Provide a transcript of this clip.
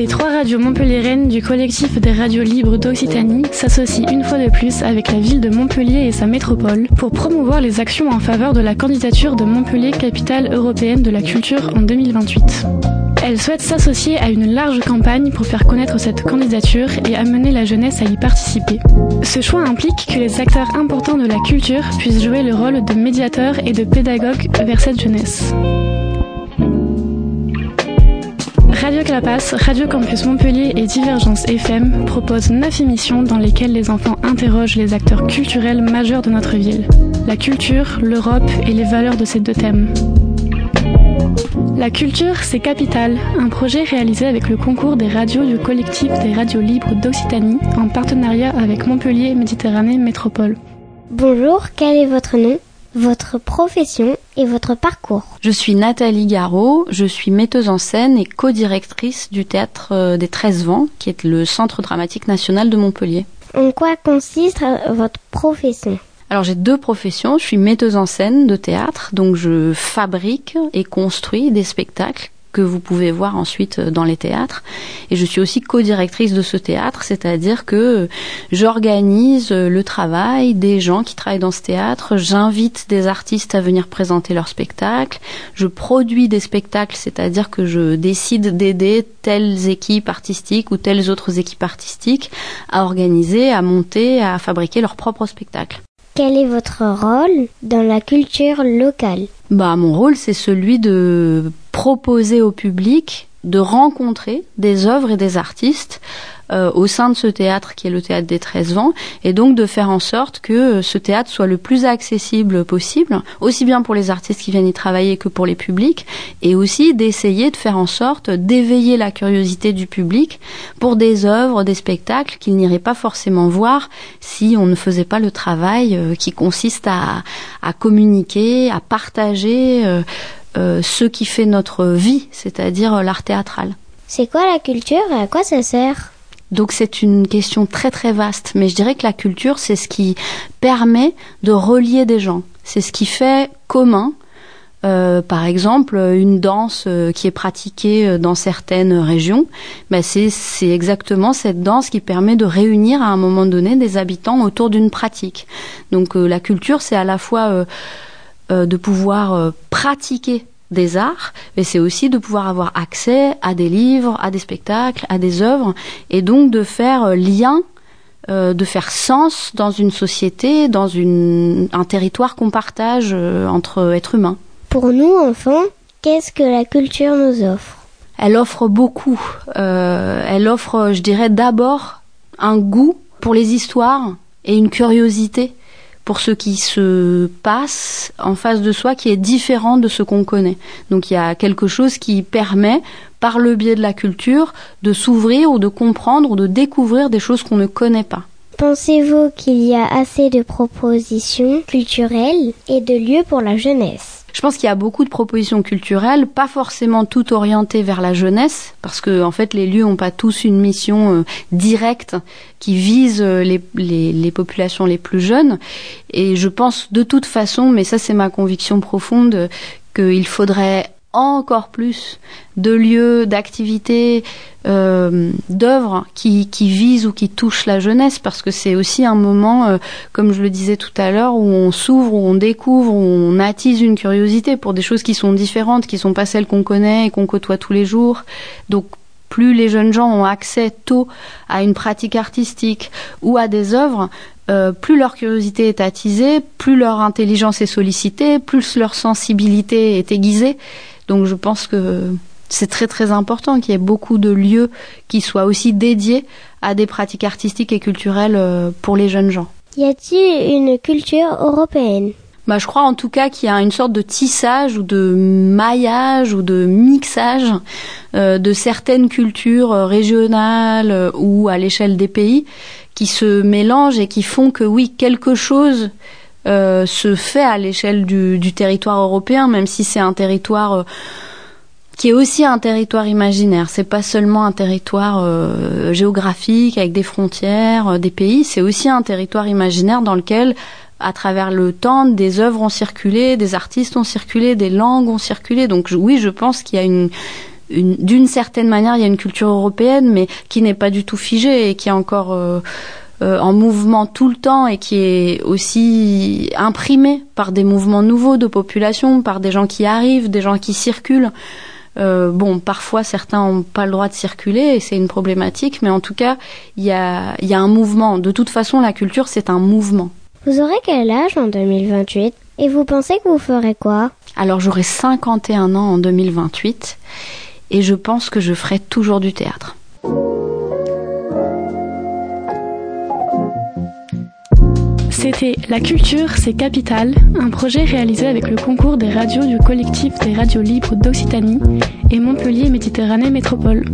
Les trois radios montpelliéraines du collectif des radios libres d'Occitanie s'associent une fois de plus avec la ville de Montpellier et sa métropole pour promouvoir les actions en faveur de la candidature de Montpellier capitale européenne de la culture en 2028. Elle souhaite s'associer à une large campagne pour faire connaître cette candidature et amener la jeunesse à y participer. Ce choix implique que les acteurs importants de la culture puissent jouer le rôle de médiateurs et de pédagogues vers cette jeunesse. Radio Clapas, Radio Campus Montpellier et Divergence FM proposent neuf émissions dans lesquelles les enfants interrogent les acteurs culturels majeurs de notre ville. La culture, l'Europe et les valeurs de ces deux thèmes. La culture, c'est Capital, un projet réalisé avec le concours des radios du collectif des radios libres d'Occitanie en partenariat avec Montpellier Méditerranée Métropole. Bonjour, quel est votre nom? Votre profession et votre parcours. Je suis Nathalie Garot, je suis metteuse en scène et co-directrice du théâtre euh, des 13 vents, qui est le centre dramatique national de Montpellier. En quoi consiste euh, votre profession? Alors j'ai deux professions. Je suis metteuse en scène de théâtre, donc je fabrique et construis des spectacles que vous pouvez voir ensuite euh, dans les théâtres. Et je suis aussi co-directrice de ce théâtre, c'est-à-dire que j'organise euh, le travail des gens qui travaillent dans ce théâtre, j'invite des artistes à venir présenter leurs spectacles, je produis des spectacles, c'est-à-dire que je décide d'aider telles équipes artistiques ou telles autres équipes artistiques à organiser, à monter, à fabriquer leurs propres spectacles. Quel est votre rôle dans la culture locale? Bah mon rôle c'est celui de proposer au public de rencontrer des œuvres et des artistes euh, au sein de ce théâtre qui est le théâtre des 13 vents et donc de faire en sorte que euh, ce théâtre soit le plus accessible possible, aussi bien pour les artistes qui viennent y travailler que pour les publics et aussi d'essayer de faire en sorte d'éveiller la curiosité du public pour des œuvres, des spectacles qu'il n'irait pas forcément voir si on ne faisait pas le travail euh, qui consiste à, à, communiquer, à partager ce qui fait notre vie, c'est-à-dire l'art théâtral. C'est quoi la culture et à quoi ça sert? Donc c'est une question très très vaste, mais je dirais que la culture, c'est ce qui permet de relier des gens. C'est ce qui fait commun. Euh, par exemple, une danse euh, qui est pratiquée euh, dans certaines régions, ben c'est, c'est exactement cette danse qui permet de réunir à un moment donné des habitants autour d'une pratique. Donc la culture, c'est à la fois de pouvoir pratiquer des arts, mais c'est aussi de pouvoir avoir accès à des livres, à des spectacles, à des œuvres, et donc de faire euh, lien, euh, de faire sens dans une société, dans une, un territoire qu'on partage euh, entre êtres humains. Pour nous, enfants, qu'est-ce que la culture nous offre? Elle offre beaucoup. elle offre, je dirais, d'abord un goût pour les histoires et une curiosité pour ce qui se passe en face de soi qui est différent de ce qu'on connaît. Donc il y a quelque chose qui permet, par le biais de la culture, de s'ouvrir ou de comprendre ou de découvrir des choses qu'on ne connaît pas. Pensez-vous qu'il y a assez de propositions culturelles et de lieux pour la jeunesse? Je pense qu'il y a beaucoup de propositions culturelles, pas forcément toutes orientées vers la jeunesse, parce que en fait les lieux n'ont pas tous une mission euh, directe qui vise euh, les, les, les, populations les plus jeunes. Et je pense de toute façon, mais ça c'est ma conviction profonde, qu'il faudrait encore plus de lieux, d'activités, euh, d'œuvres qui, visent ou qui touchent la jeunesse, parce que c'est aussi un moment, euh, comme je le disais tout à l'heure, où on s'ouvre, où on découvre, où on attise une curiosité pour des choses qui sont différentes, qui sont pas celles qu'on connaît et qu'on côtoie tous les jours. Donc plus les jeunes gens ont accès tôt à une pratique artistique ou à des œuvres, euh, plus leur curiosité est attisée, plus leur intelligence est sollicitée, plus leur sensibilité est aiguisée. Donc je pense que c'est très très important qu'il y ait beaucoup de lieux qui soient aussi dédiés à des pratiques artistiques et culturelles euh, pour les jeunes gens. Y a-t-il une culture européenne? Bah, je crois en tout cas qu'il y a une sorte de tissage ou de maillage ou de mixage euh, de certaines cultures euh, régionales ou à l'échelle des pays qui se mélangent et qui font que oui, quelque chose euh, se fait à l'échelle du, territoire européen, même si c'est un territoire euh, qui est aussi un territoire imaginaire. C'est pas seulement un territoire euh, géographique avec des frontières, des pays. C'est aussi un territoire imaginaire dans lequel, à travers le temps, des œuvres ont circulé, des artistes ont circulé, des langues ont circulé. Donc oui, je pense qu'il y a une d'une certaine manière, il y a une culture européenne, mais qui n'est pas du tout figée et qui est encore euh, euh, en mouvement tout le temps et qui est aussi imprimée par des mouvements nouveaux de population, par des gens qui arrivent, des gens qui circulent. Euh, bon, parfois certains n'ont pas le droit de circuler et c'est une problématique, mais en tout cas, il y a, y a un mouvement. De toute façon, la culture, c'est un mouvement. Vous aurez quel âge en 2028 Et vous pensez que vous ferez quoi? Alors j'aurai 51 ans en 2028 et je pense que je ferai toujours du théâtre. C'était La culture, c'est capital, un projet réalisé avec le concours des radios du collectif des radios libres d'Occitanie et Montpellier Méditerranée Métropole.